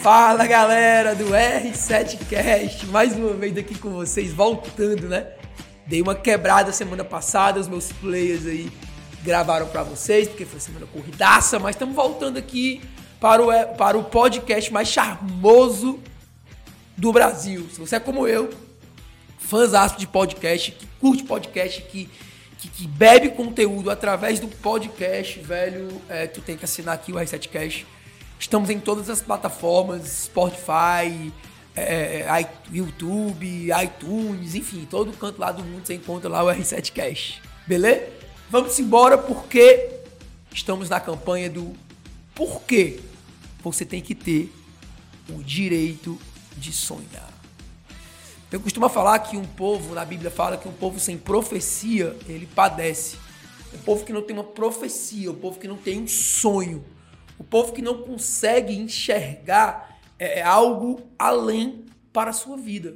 Fala galera do R7Cast, mais uma vez aqui com vocês, voltando, né? Dei uma quebrada semana passada, os meus players aí gravaram para vocês, porque foi semana corridaça, mas estamos voltando aqui para o, para o podcast mais charmoso do Brasil. Se você é como eu, fãzão de podcast, que curte podcast, que, que, que, bebe conteúdo através do podcast, velho, é, tu tem que assinar aqui o R7Cast Estamos em todas as plataformas, Spotify, é, é YouTube, iTunes, enfim, todo canto lá do mundo você encontra lá o R7 Cash. Beleza? Vamos embora porque estamos na campanha do porquê você tem que ter o direito de sonhar. Eu costumo falar que um povo, na Bíblia fala que um povo sem profecia, ele padece. Um povo que não tem uma profecia, um povo que não tem um sonho, o povo que não consegue enxergar é, é, algo além para a sua vida.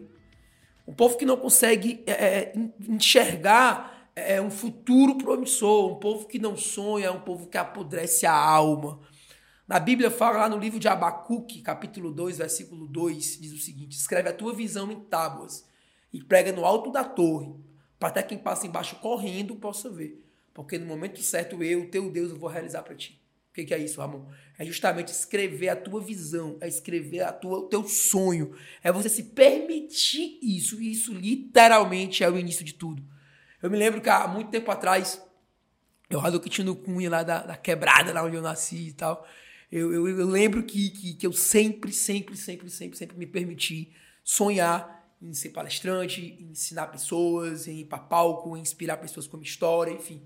O povo que não consegue é, é enxergar é, um futuro promissor. Um povo que não sonha, um povo que apodrece a alma. Na Bíblia fala lá no livro de Abacuque, capítulo 2, versículo 2, diz o seguinte: escreve a tua visão em tábuas e prega no alto da torre, para até quem passa embaixo correndo possa ver. Porque no momento certo eu, teu Deus, eu vou realizar para ti que, que é isso, Ramon? É justamente escrever a tua visão, é escrever a tua, o teu sonho. É você se permitir isso. E isso literalmente é o início de tudo. Eu me lembro que há muito tempo atrás, eu rado que tinha no Cunha lá da, da, quebrada, lá onde eu nasci e tal. Eu, eu, eu lembro que, que, que, eu sempre, sempre, sempre, sempre, sempre me permiti sonhar em ser palestrante, em ensinar pessoas, em ir para palco, em inspirar pessoas com minha história, enfim.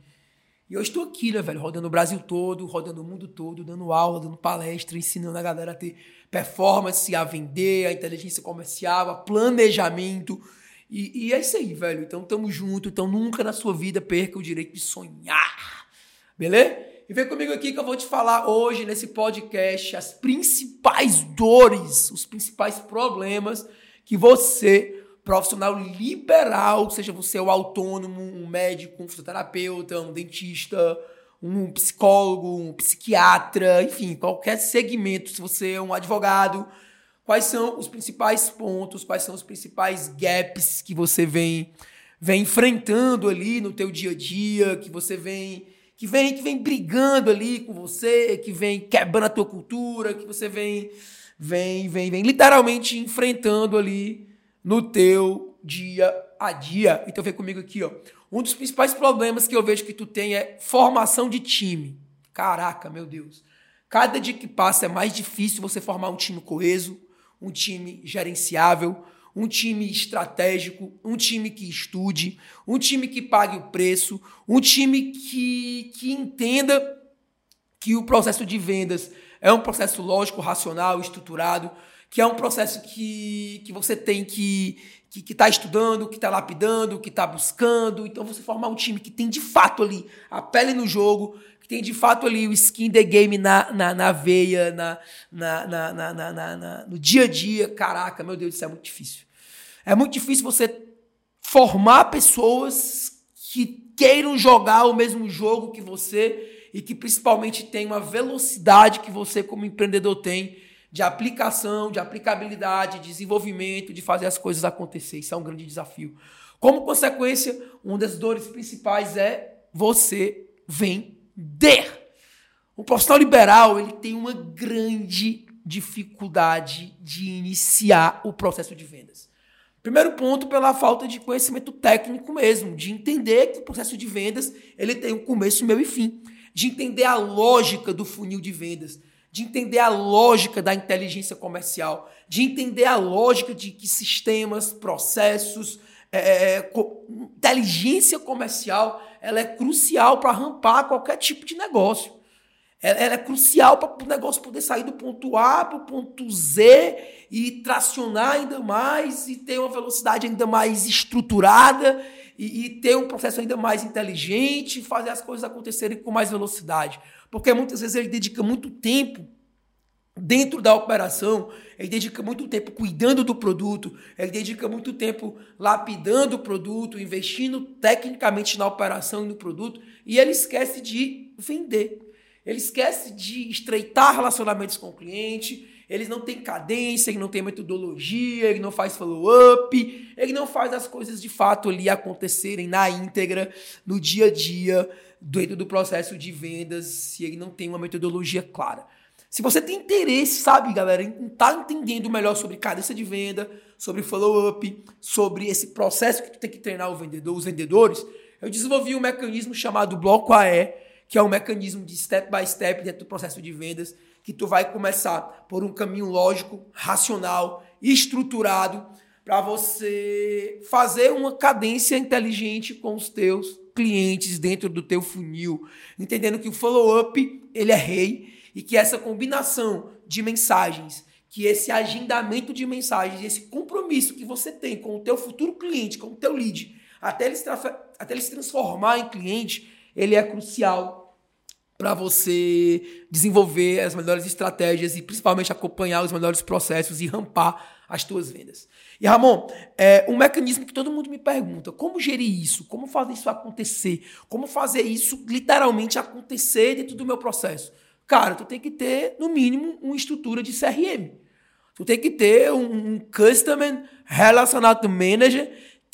E eu estou aqui, né, velho, rodando o Brasil todo, rodando o mundo todo, dando aula, dando palestra, ensinando a galera a ter performance, a vender, a inteligência comercial, a planejamento. E, e é isso aí, velho. Então tamo junto. Então nunca na sua vida perca o direito de sonhar. Beleza? E vem comigo aqui que eu vou te falar hoje nesse podcast as principais dores, os principais problemas que você profissional liberal, seja você o autônomo, um médico, um fisioterapeuta, um dentista, um psicólogo, um psiquiatra, enfim, qualquer segmento, se você é um advogado, quais são os principais pontos, quais são os principais gaps que você vem vem enfrentando ali no teu dia a dia, que você vem que vem que vem brigando ali com você, que vem quebrando a tua cultura, que você vem vem vem vem literalmente enfrentando ali no teu dia a dia. Então vem comigo aqui, ó. Um dos principais problemas que eu vejo que tu tem é formação de time. Caraca, meu Deus. Cada dia que passa é mais difícil você formar um time coeso, um time gerenciável, um time estratégico, um time que estude, um time que pague o preço, um time que, que entenda que o processo de vendas é um processo lógico, racional, estruturado, que é um processo que, que você tem que que está estudando, que está lapidando, que está buscando. Então você formar um time que tem de fato ali a pele no jogo, que tem de fato ali o skin the game na, na, na veia, na, na, na, na, na, na, no dia a dia. Caraca, meu Deus, isso é muito difícil. É muito difícil você formar pessoas que queiram jogar o mesmo jogo que você e que principalmente tenham a velocidade que você como empreendedor tem de aplicação, de aplicabilidade, de desenvolvimento, de fazer as coisas acontecer. Isso é um grande desafio. Como consequência, uma das dores principais é você vender. O profissional liberal ele tem uma grande dificuldade de iniciar o processo de vendas. Primeiro ponto, pela falta de conhecimento técnico mesmo, de entender que o processo de vendas ele tem um começo, meio e fim, de entender a lógica do funil de vendas, de entender a lógica da inteligência comercial, de entender a lógica de que sistemas, processos, é, é, é inteligência comercial, ela é crucial para rampar qualquer tipo de negócio. Ela, ela é crucial para o negócio poder sair do ponto A para o ponto Z e tracionar ainda mais e ter uma velocidade ainda mais estruturada e, e ter um processo ainda mais inteligente, fazer as coisas acontecerem com mais velocidade. Porque muitas vezes ele dedica muito tempo dentro da operação, ele dedica muito tempo cuidando do produto, ele dedica muito tempo lapidando o produto, investindo tecnicamente na operação e no produto, e ele esquece de vender. Ele esquece de estreitar relacionamentos com o cliente, ele não tem cadência, ele não tem metodologia, ele não faz follow-up, ele não faz as coisas de fato ali acontecerem na íntegra, no dia a dia, dentro do processo de vendas, se ele não tem uma metodologia clara. Se você tem interesse, sabe, galera, em estar tá entendendo melhor sobre cadência de venda, sobre follow-up, sobre esse processo que tu tem que treinar o vendedor, os vendedores, eu desenvolvi um mecanismo chamado Bloco AE, que é um mecanismo de step by step dentro do processo de vendas, que tu vai começar por um caminho lógico, racional, estruturado, para você fazer uma cadência inteligente com os teus clientes dentro do teu funil, entendendo que o follow-up, ele é rei, e que essa combinação de mensagens, que esse agendamento de mensagens, esse compromisso que você tem com o teu futuro cliente, com o teu lead, até ele até ele se transformar em cliente, ele é crucial para você desenvolver as melhores estratégias e principalmente acompanhar os melhores processos e rampar as tuas vendas. E Ramon, é um mecanismo que todo mundo me pergunta: como gerir isso? Como fazer isso acontecer? Como fazer isso literalmente acontecer dentro do meu processo? Cara, tu tem que ter, no mínimo, uma estrutura de CRM. Tu tem que ter um, um Customer Relationado Manager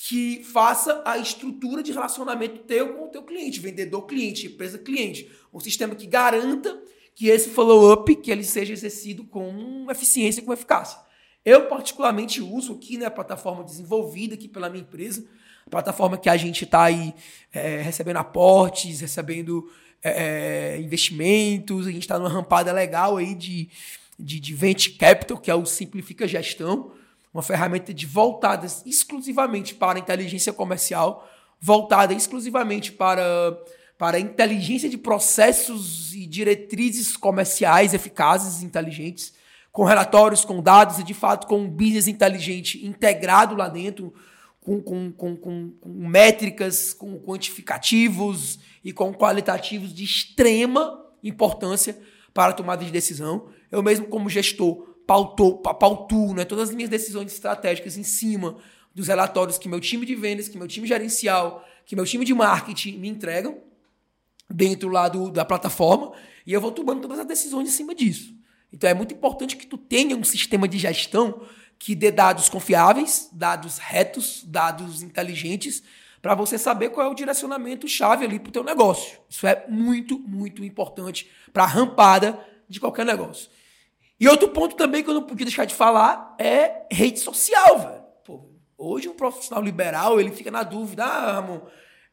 que faça a estrutura de relacionamento teu com o teu cliente, vendedor cliente, empresa cliente. Um sistema que garanta que esse follow-up que ele seja exercido com eficiência e com eficácia. Eu particularmente uso aqui né, a plataforma desenvolvida aqui pela minha empresa, a plataforma que a gente está aí é, recebendo aportes, recebendo é, é, investimentos, a gente está numa rampada legal aí de, de, de Venture Capital, que é o Simplifica Gestão, uma ferramenta de voltada exclusivamente para inteligência comercial, voltada exclusivamente para, para inteligência de processos e diretrizes comerciais eficazes e inteligentes, com relatórios, com dados e, de fato, com um business inteligente integrado lá dentro, com, com, com, com, com métricas, com quantificativos e com qualitativos de extrema importância para a tomada de decisão. Eu mesmo, como gestor, pautou, pautuo né, todas as minhas decisões estratégicas em cima dos relatórios que meu time de vendas, que meu time gerencial, que meu time de marketing me entregam dentro lá do, da plataforma e eu vou tomando todas as decisões em cima disso. Então é muito importante que tu tenha um sistema de gestão que dê dados confiáveis, dados retos, dados inteligentes, para você saber qual é o direcionamento chave ali para o teu negócio. Isso é muito, muito importante para a rampada de qualquer negócio. E outro ponto também que eu não podia deixar de falar é rede social, velho. Pô, hoje um profissional liberal, ele fica na dúvida, ah, Ramon,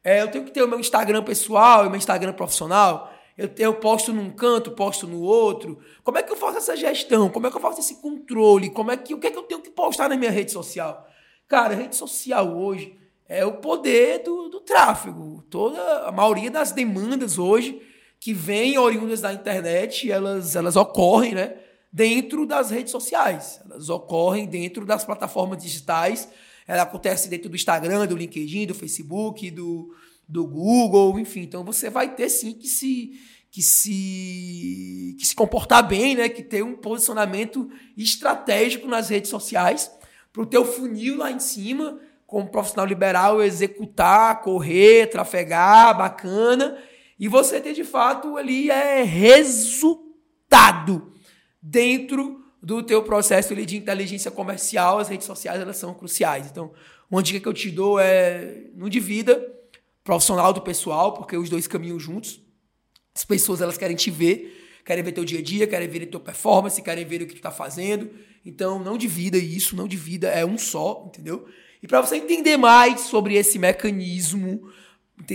é, eu tenho que ter o meu Instagram pessoal e o meu Instagram profissional. Eu, eu posto num canto, posto no outro. Como é que eu faço essa gestão? Como é que eu faço esse controle? Como é que, o que é que eu tenho que postar na minha rede social? Cara, rede social hoje é o poder do, do tráfego. Toda a maioria das demandas hoje que vêm oriundas da internet, elas, elas ocorrem, né? Dentro das redes sociais. Elas ocorrem dentro das plataformas digitais. Ela acontece dentro do Instagram, do LinkedIn, do Facebook, do, do Google, enfim. Então você vai ter sim que se que se que se comportar bem, né? Que ter um posicionamento estratégico nas redes sociais para o teu funil lá em cima como profissional liberal, executar, correr, trafegar, bacana, e você ter de fato ali é resultado dentro do teu processo de inteligência comercial, as redes sociais elas são cruciais. Então, uma dica que eu te dou é não divida profissional do pessoal, porque os dois caminham juntos. As pessoas elas querem te ver, querem ver teu dia a dia, querem ver tua performance, querem ver o que tu está fazendo. Então, não divida isso, não divida, é um só, entendeu? E para você entender mais sobre esse mecanismo,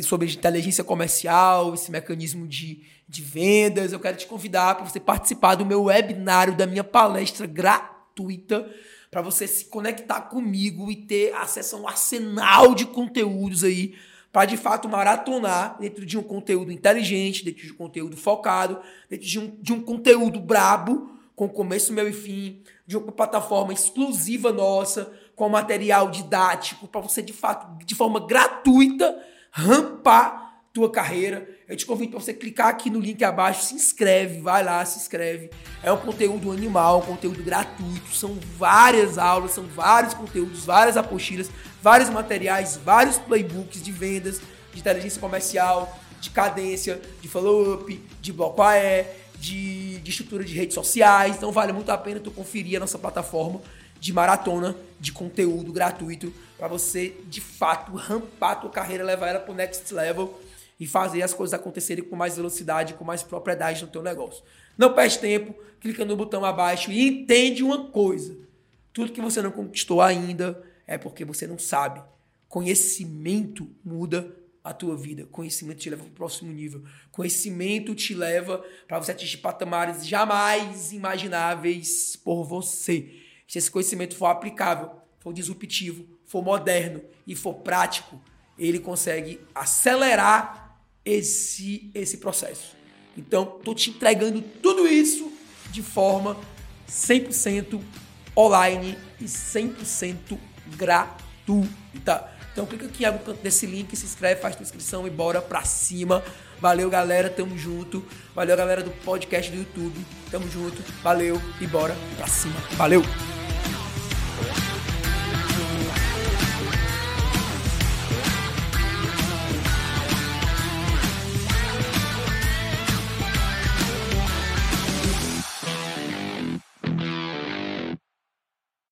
sobre inteligência comercial, esse mecanismo de, de vendas, eu quero te convidar para você participar do meu webinário, da minha palestra gratuita, para você se conectar comigo e ter acesso a um arsenal de conteúdos aí para de fato maratonar dentro de um conteúdo inteligente, dentro de um conteúdo focado, dentro de um, de um conteúdo brabo, com começo, meio e fim, de uma plataforma exclusiva nossa, com material didático, para você, de fato, de forma gratuita, rampar tua carreira. Eu te convido para você clicar aqui no link abaixo, se inscreve, vai lá, se inscreve. É um conteúdo animal, um conteúdo gratuito. São várias aulas, são vários conteúdos, várias apostilas, vários materiais, vários playbooks de vendas, de inteligência comercial, de cadência, de follow-up, de bloco AE, de, de estrutura de redes sociais. Então vale muito a pena tu conferir a nossa plataforma de maratona de conteúdo gratuito para você, de fato, rampar a tua carreira, levar ela para o next level e fazer as coisas acontecerem com mais velocidade, com mais propriedade no teu negócio. Não perde tempo, clica no botão abaixo e entende uma coisa. Tudo que você não conquistou ainda é porque você não sabe. Conhecimento muda a tua vida. Conhecimento te leva para o próximo nível. Conhecimento te leva para você atingir patamares jamais imagináveis por você. Se esse conhecimento for aplicável, for disruptivo, for moderno e for prático, ele consegue acelerar esse, esse processo. Então, tô te entregando tudo isso de forma 100% online e 100% gratuita. Então clica aqui no canto desse link, se inscreve, faz tua inscrição e bora pra cima. Valeu, galera, tamo junto. Valeu, galera do podcast do YouTube. Tamo junto. Valeu e bora pra cima. Valeu!